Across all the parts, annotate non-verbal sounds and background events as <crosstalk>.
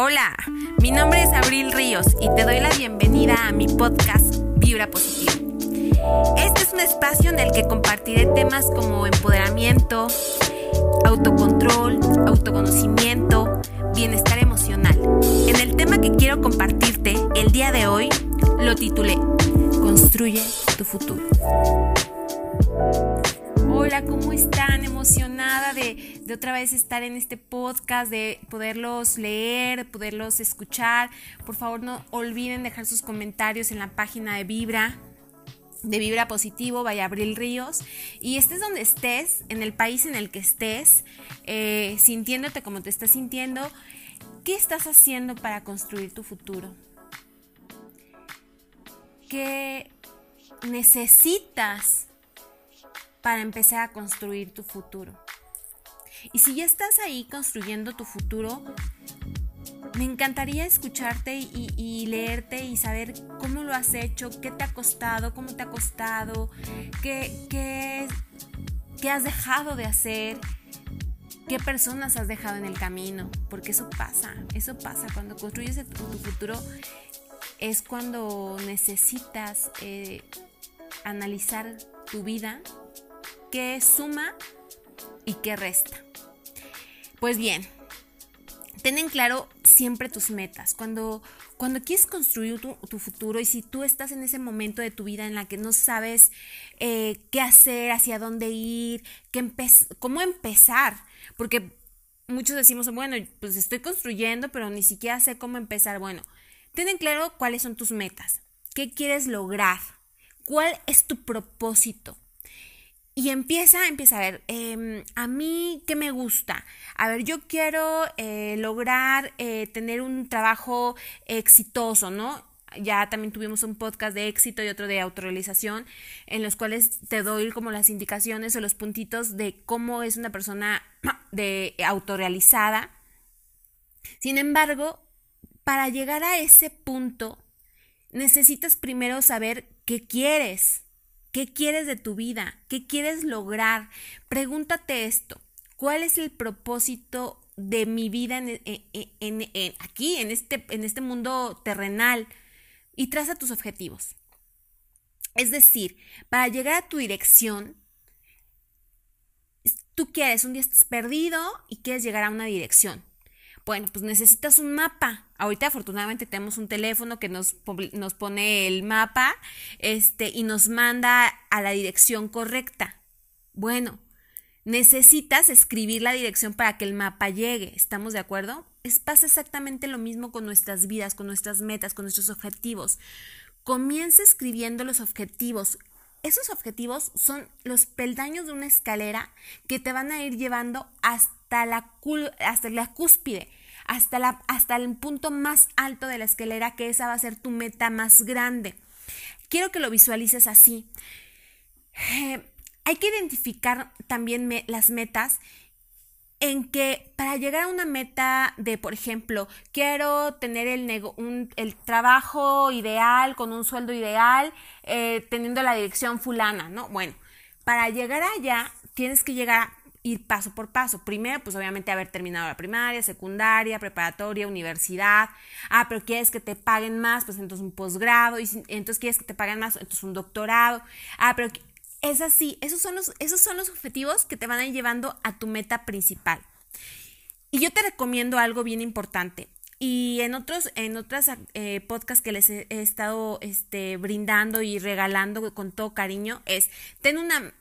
Hola, mi nombre es Abril Ríos y te doy la bienvenida a mi podcast Vibra Positivo. Este es un espacio en el que compartiré temas como empoderamiento, autocontrol, autoconocimiento, bienestar emocional. En el tema que quiero compartirte el día de hoy lo titulé Construye tu futuro. Hola, ¿cómo están? Emocionada de, otra vez estar en este podcast, de poderlos leer, poderlos escuchar. Por favor, no olviden dejar sus comentarios en la página de Vibra, de Vibra Positivo, vaya Abril Ríos. Y estés donde estés, en el país en el que estés, eh, sintiéndote como te estás sintiendo, ¿qué estás haciendo para construir tu futuro? ¿Qué necesitas? para empezar a construir tu futuro. Y si ya estás ahí construyendo tu futuro, me encantaría escucharte y, leerte y saber cómo lo has hecho, qué te ha costado, cómo te ha costado, qué, qué, qué has dejado de hacer, qué personas has dejado en el camino, porque eso pasa, eso pasa. Cuando construyes tu, futuro es cuando necesitas eh, analizar tu vida qué suma y qué resta. Pues bien, ten en claro siempre tus metas. Cuando, cuando quieres construir tu, futuro y si tú estás en ese momento de tu vida en la que no sabes eh, qué hacer, hacia dónde ir, qué cómo empezar, porque muchos decimos, bueno, pues estoy construyendo, pero ni siquiera sé cómo empezar. Bueno, ten en claro cuáles son tus metas, qué quieres lograr, cuál es tu propósito. Y empieza, empieza a ver, em, a mí, ¿qué me gusta? A ver, yo quiero eh, lograr eh, tener un trabajo exitoso, ¿no? Ya también tuvimos un podcast de éxito y otro de autorrealización, en los cuales te doy como las indicaciones o los puntitos de cómo es una persona <clears throat> de autorrealizada. Sin embargo, para llegar a ese punto, necesitas primero saber qué quieres. ¿Qué quieres de tu vida? ¿Qué quieres lograr? Pregúntate esto. ¿Cuál es el propósito de mi vida en, aquí, en este, en este mundo terrenal? Y traza tus objetivos. Es decir, para llegar a tu dirección, tú quieres, un día estás perdido y quieres llegar a una dirección. Bueno, pues necesitas un mapa. Ahorita afortunadamente tenemos un teléfono que nos, nos pone el mapa este, y nos manda a la dirección correcta. Bueno, necesitas escribir la dirección para que el mapa llegue. ¿Estamos de acuerdo? Es, pasa exactamente lo mismo con nuestras vidas, con nuestras metas, con nuestros objetivos. Comienza escribiendo los objetivos. Esos objetivos son los peldaños de una escalera que te van a ir llevando hasta la, hasta la cúspide hasta, la, hasta el punto más alto de la escalera, que esa va a ser tu meta más grande. Quiero que lo visualices así. Eh, hay que identificar también las metas en que para llegar a una meta de, por ejemplo, quiero tener el, el trabajo ideal con un sueldo ideal, eh, teniendo la dirección fulana, ¿no? Bueno, para llegar allá tienes que llegar ir paso por paso. Primero, pues obviamente haber terminado la primaria, secundaria, preparatoria, universidad. Ah, pero quieres que te paguen más, pues entonces un posgrado. Y entonces quieres que te paguen más, entonces un doctorado. Ah, pero es así. Esos son los, esos son los objetivos que te van a ir llevando a tu meta principal. Y yo te recomiendo algo bien importante. Y en otros, en otras eh, podcasts que les he, he, estado este, brindando y regalando con todo cariño, es ten una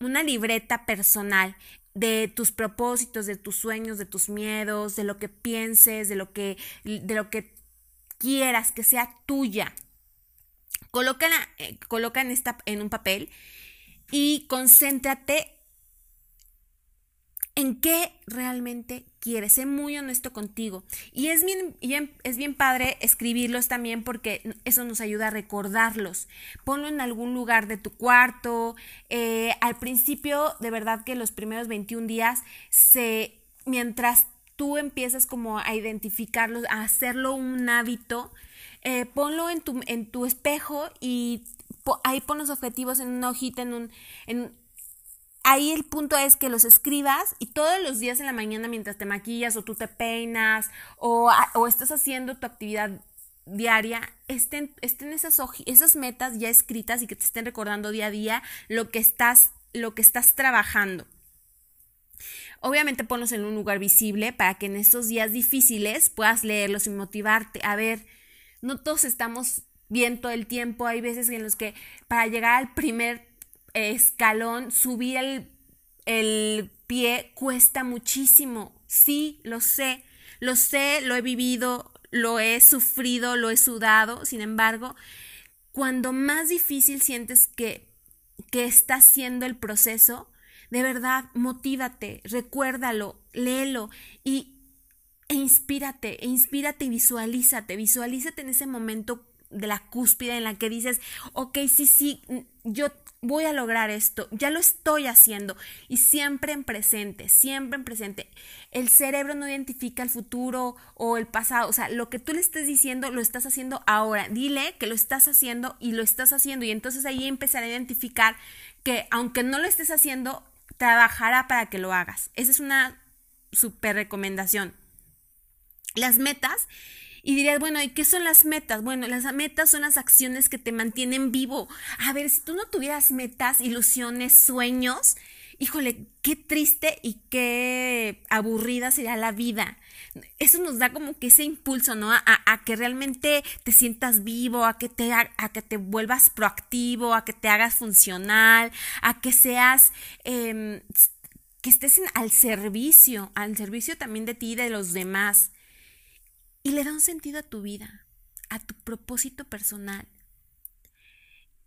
una libreta personal de tus propósitos, de tus sueños, de tus miedos, de lo que pienses, de lo que, de lo que quieras que sea tuya. Colócala, eh, coloca en, esta, en un papel y concéntrate en qué realmente quieres. Sé muy honesto contigo. Y es bien, es bien padre escribirlos también porque eso nos ayuda a recordarlos. Ponlo en algún lugar de tu cuarto. Eh, al principio, de verdad que los primeros 21 días, se, mientras tú empiezas como a identificarlos, a hacerlo un hábito, eh, ponlo en tu, en tu espejo y ahí pon los objetivos en una hojita, en un... ahí el punto es que los escribas y todos los días en la mañana mientras te maquillas o tú te peinas o, estás haciendo tu actividad diaria, estén, estén esas, esas metas ya escritas y que te estén recordando día a día lo que estás, lo que estás trabajando. Obviamente ponlos en un lugar visible para que en estos días difíciles puedas leerlos y motivarte. A ver, no todos estamos bien todo el tiempo. Hay veces en los que para llegar al primer escalón, subir el, el pie cuesta muchísimo. Sí, lo sé. Lo sé, lo he vivido, lo he sufrido, lo he sudado. Sin embargo, cuando más difícil sientes que, que está siendo el proceso, de verdad, motívate, recuérdalo, léelo y e inspírate, e inspírate y visualízate, visualízate en ese momento de la cúspide en la que dices, ok, sí, sí, yo voy a lograr esto, ya lo estoy haciendo y siempre en presente, siempre en presente. El cerebro no identifica el futuro o el pasado, o sea, lo que tú le estés diciendo lo estás haciendo ahora. Dile que lo estás haciendo y lo estás haciendo y entonces ahí empezará a identificar que aunque no lo estés haciendo, trabajará para que lo hagas. Esa es una super recomendación. Las metas y dirías, bueno, ¿y qué son las metas? Bueno, las metas son las acciones que te mantienen vivo. A ver, si tú no tuvieras metas, ilusiones, sueños, híjole, qué triste y qué aburrida sería la vida. Eso nos da como que ese impulso, ¿no? A, que realmente te sientas vivo, a que te, a, que te vuelvas proactivo, a que te hagas funcional, a que seas, em, que estés al servicio, al servicio también de ti y de los demás y le da un sentido a tu vida, a tu propósito personal.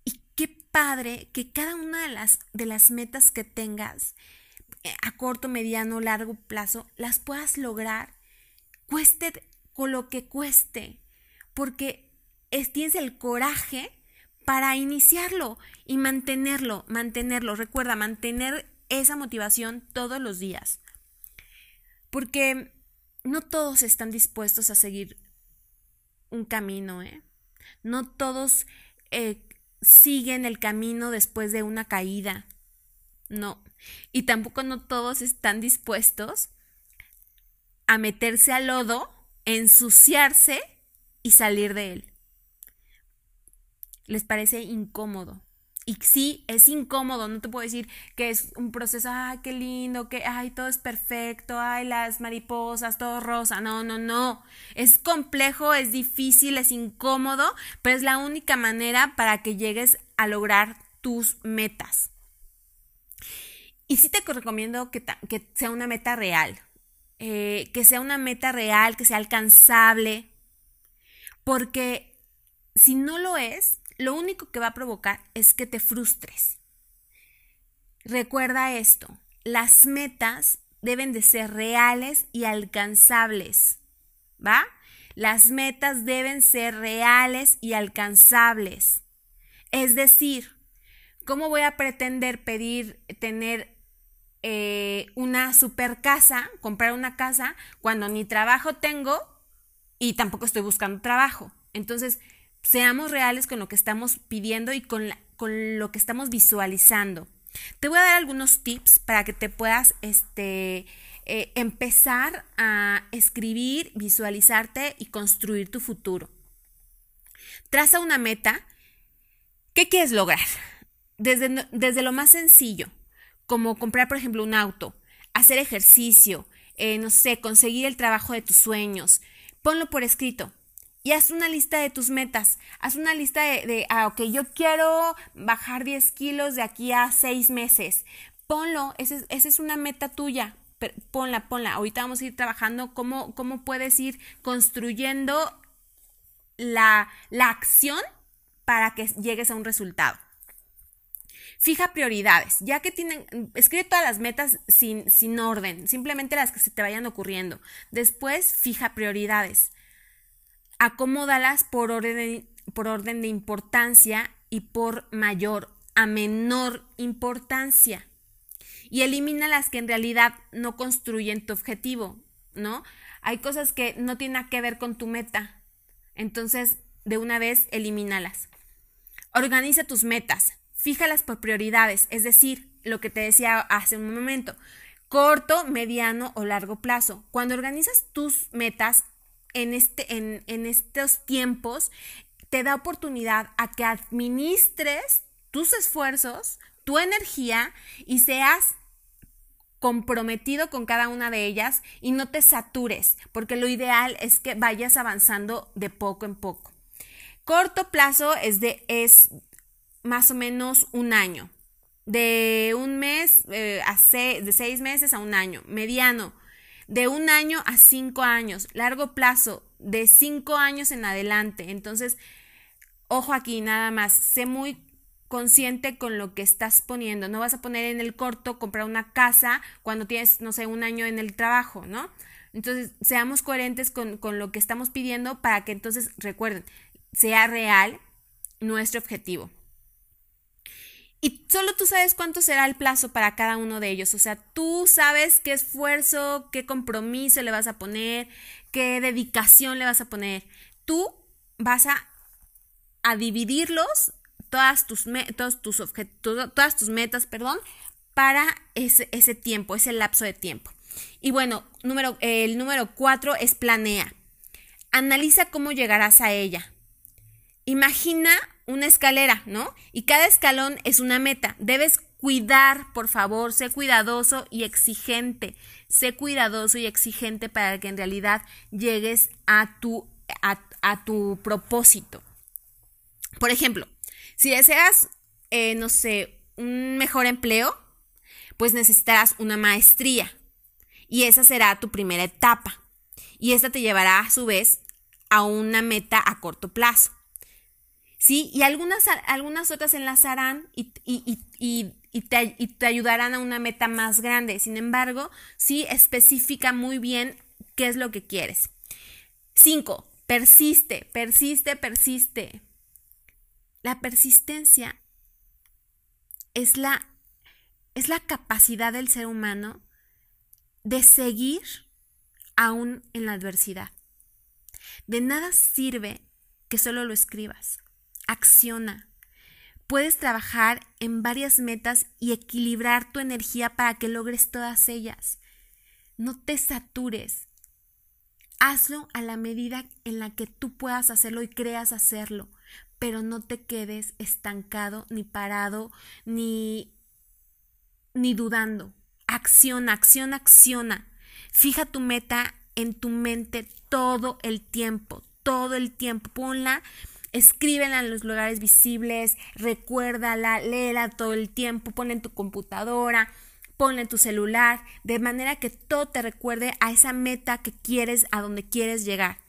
Y qué padre que cada una de las, de las metas que tengas eh, a corto, mediano, largo plazo, las puedas lograr, cueste con lo que cueste, porque tienes el coraje para iniciarlo y mantenerlo, mantenerlo. Recuerda, mantener esa motivación todos los días. Porque no todos están dispuestos a seguir un camino, ¿eh? No todos eh, siguen el camino después de una caída. No. Y tampoco no todos están dispuestos a meterse al lodo, ensuciarse y salir de él. Les parece incómodo. Y sí, es incómodo, no te puedo decir que es un proceso, ay, qué lindo, que, ay, todo es perfecto, ay, las mariposas, todo rosa. No, no, no. Es complejo, es difícil, es incómodo, pero es la única manera para que llegues a lograr tus metas. Y sí te recomiendo que, que sea una meta real, eh, que sea una meta real, que sea alcanzable, porque si no lo es, lo único que va a provocar es que te frustres. Recuerda esto, las metas deben de ser reales y alcanzables, ¿va? Las metas deben ser reales y alcanzables. Es decir, ¿cómo voy a pretender pedir tener eh, una super casa, comprar una casa, cuando ni trabajo tengo y tampoco estoy buscando trabajo? Entonces, seamos reales con lo que estamos pidiendo y con, con lo que estamos visualizando. Te voy a dar algunos tips para que te puedas este, eh, empezar a escribir, visualizarte y construir tu futuro. Traza una meta. ¿Qué quieres lograr? Desde, desde lo más sencillo, como comprar, por ejemplo, un auto, hacer ejercicio, eh, no sé, conseguir el trabajo de tus sueños. Ponlo por escrito y haz una lista de tus metas. Haz una lista de, ah, ok, yo quiero bajar 10 kilos de aquí a 6 meses. Ponlo, esa es, una meta tuya. ponla, ponla. Ahorita vamos a ir trabajando cómo, cómo puedes ir construyendo la, la acción para que llegues a un resultado. Fija prioridades, ya que tienen, escribe todas las metas sin, sin orden, simplemente las que se te vayan ocurriendo. Después, fija prioridades acomódalas por orden, por orden de importancia y por mayor a menor importancia. Y elimina las que en realidad no construyen tu objetivo, ¿no? Hay cosas que no tienen que ver con tu meta. Entonces, de una vez, elimínalas. Organiza tus metas. Fíjalas por prioridades, es decir, lo que te decía hace un momento, corto, mediano o largo plazo. Cuando organizas tus metas en, este, en, en estos tiempos, te da oportunidad a que administres tus esfuerzos, tu energía y seas comprometido con cada una de ellas y no te satures, porque lo ideal es que vayas avanzando de poco en poco. Corto plazo es de es más o menos un año. De un mes eh, a de seis meses a un año. Mediano, de un año a cinco años. Largo plazo, de cinco años en adelante. Entonces, ojo aquí, nada más. Sé muy consciente con lo que estás poniendo. No vas a poner en el corto comprar una casa cuando tienes, no sé, un año en el trabajo, ¿no? Entonces, seamos coherentes con, con lo que estamos pidiendo para que entonces, recuerden, sea real nuestro objetivo. Y solo tú sabes cuánto será el plazo para cada uno de ellos. O sea, tú sabes qué esfuerzo, qué compromiso le vas a poner, qué dedicación le vas a poner. Tú vas a, a dividirlos todas tus, todos tus objetos, todas tus metas, perdón, para ese, ese, tiempo, ese lapso de tiempo. Y bueno, número, el número cuatro es planea. Analiza cómo llegarás a ella. Imagina una escalera, ¿no? Y cada escalón es una meta. Debes cuidar, por favor, sé cuidadoso y exigente. Sé cuidadoso y exigente para que en realidad llegues a tu, a tu propósito. Por ejemplo, si deseas, eh, no sé, un mejor empleo, pues necesitarás una maestría. Y esa será tu primera etapa. Y esta te llevará a su vez a una meta a corto plazo. ¿Sí? Y algunas, algunas otras enlazarán y, y, te, y, te, ayudarán a una meta más grande. Sin embargo, sí especifica muy bien qué es lo que quieres. 5. Persiste, persiste, persiste. La persistencia es la, es la capacidad del ser humano de seguir aún en la adversidad. De nada sirve que solo lo escribas. Acciona. Puedes trabajar en varias metas y equilibrar tu energía para que logres todas ellas. No te satures. Hazlo a la medida en la que tú puedas hacerlo y creas hacerlo pero no te quedes estancado, ni parado, ni, ni dudando. Acciona, acciona, acciona. Fija tu meta en tu mente todo el tiempo, todo el tiempo. Ponla, escríbela en los lugares visibles, recuérdala, léela todo el tiempo, ponla en tu computadora, ponla en tu celular, de manera que todo te recuerde a esa meta que quieres, a donde quieres llegar.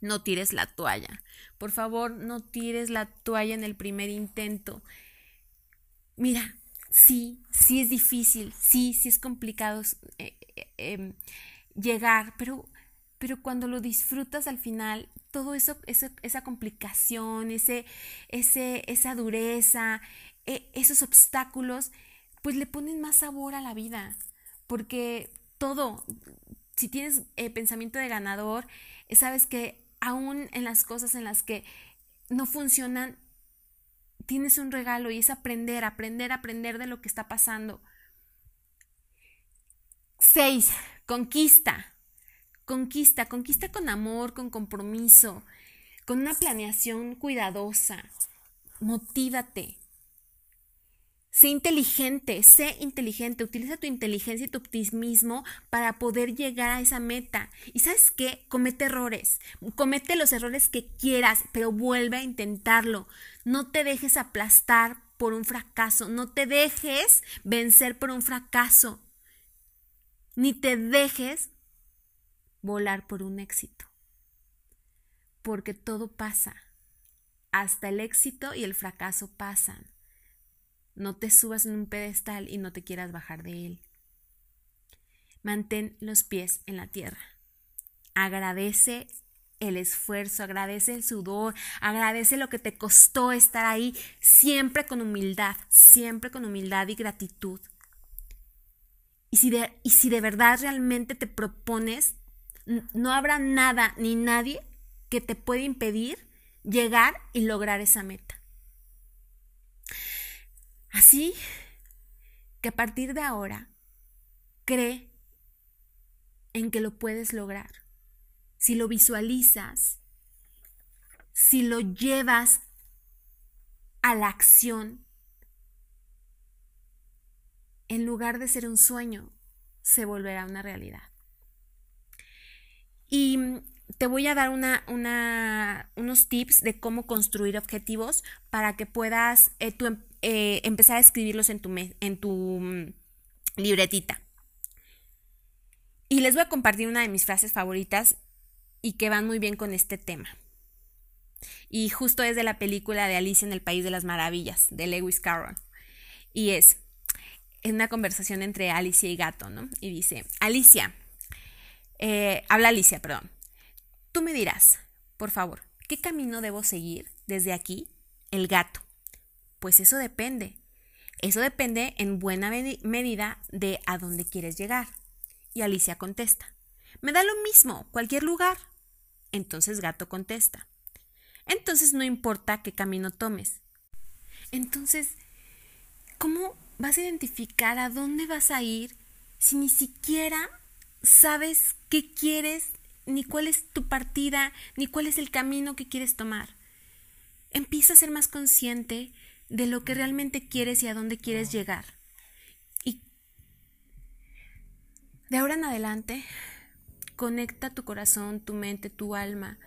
No tires la toalla. Por favor, no tires la toalla en el primer intento. Mira, sí, sí es difícil, sí, sí es complicado eh, eh, em, llegar, pero, pero cuando lo disfrutas al final, todo eso, esa complicación, ese, ese, esa dureza, e, esos obstáculos, pues le ponen más sabor a la vida, porque todo, si tienes eh, pensamiento de ganador, sabes que aún en las cosas en las que no funcionan, tienes un regalo y es aprender, aprender, aprender de lo que está pasando. Seis, conquista. Conquista, conquista con amor, con compromiso, con una planeación cuidadosa. Motívate. Sé inteligente, sé inteligente, utiliza tu inteligencia y tu optimismo para poder llegar a esa meta. Y sabes qué, comete errores, comete los errores que quieras, pero vuelve a intentarlo. No te dejes aplastar por un fracaso, no te dejes vencer por un fracaso, ni te dejes volar por un éxito. Porque todo pasa, hasta el éxito y el fracaso pasan. No te subas en un pedestal y no te quieras bajar de él. Mantén los pies en la tierra. Agradece el esfuerzo, agradece el sudor, agradece lo que te costó estar ahí, siempre con humildad, siempre con humildad y gratitud. Y si de, y si de verdad realmente te propones, no habrá nada ni nadie que te pueda impedir llegar y lograr esa meta. Así que a partir de ahora cree en que lo puedes lograr. Si lo visualizas, si lo llevas a la acción, en lugar de ser un sueño, se volverá una realidad. Y te voy a dar unos tips de cómo construir objetivos para que puedas eh, em, eh, empezar a escribirlos en tu, mm, libretita. Y les voy a compartir una de mis frases favoritas y que van muy bien con este tema. Y justo es de la película de Alicia en el País de las Maravillas, de Lewis Carroll. Y es en una conversación entre Alicia y Gato, ¿no? Y dice, Alicia, eh, habla Alicia, perdón. Tú me dirás, por favor, ¿qué camino debo seguir desde aquí? El gato. Pues eso depende. Eso depende en buena medida de a dónde quieres llegar. Y Alicia contesta, me da lo mismo, cualquier lugar. Entonces Gato contesta, entonces no importa qué camino tomes. Entonces, ¿cómo vas a identificar a dónde vas a ir si ni siquiera sabes qué quieres, ni cuál es tu partida, ni cuál es el camino que quieres tomar? Empieza a ser más consciente de lo que realmente quieres y a dónde quieres llegar. De ahora en adelante, conecta tu corazón, tu mente, tu alma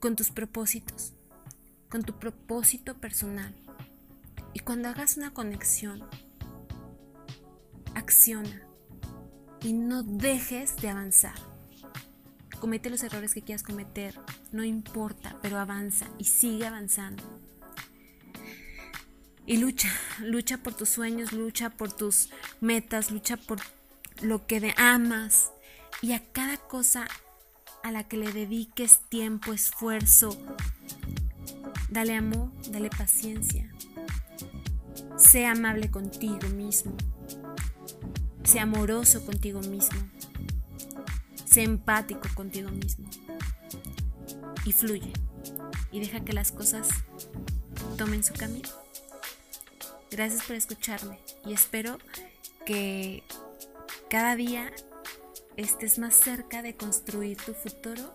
con tus propósitos, con tu propósito personal. Y cuando hagas una conexión, acciona y no dejes de avanzar. Comete los errores que quieras cometer, no importa, pero avanza y sigue avanzando. Y lucha, lucha por tus sueños, lucha por tus metas, lucha por lo que amas y a cada cosa a la que le dediques tiempo, esfuerzo. Dale amor, dale paciencia. Sé amable contigo mismo. Sé amoroso contigo mismo. Sé empático contigo mismo. Y fluye. Y deja que las cosas tomen su camino. Gracias por escucharme y espero que cada día estés más cerca de construir tu futuro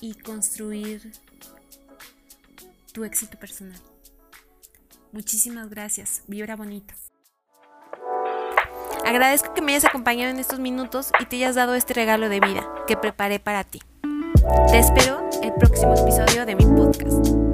y construir tu éxito personal. Muchísimas gracias. Vibra bonito. Agradezco que me hayas acompañado en estos minutos y te hayas dado este regalo de vida que preparé para ti. Te espero el próximo episodio de mi podcast.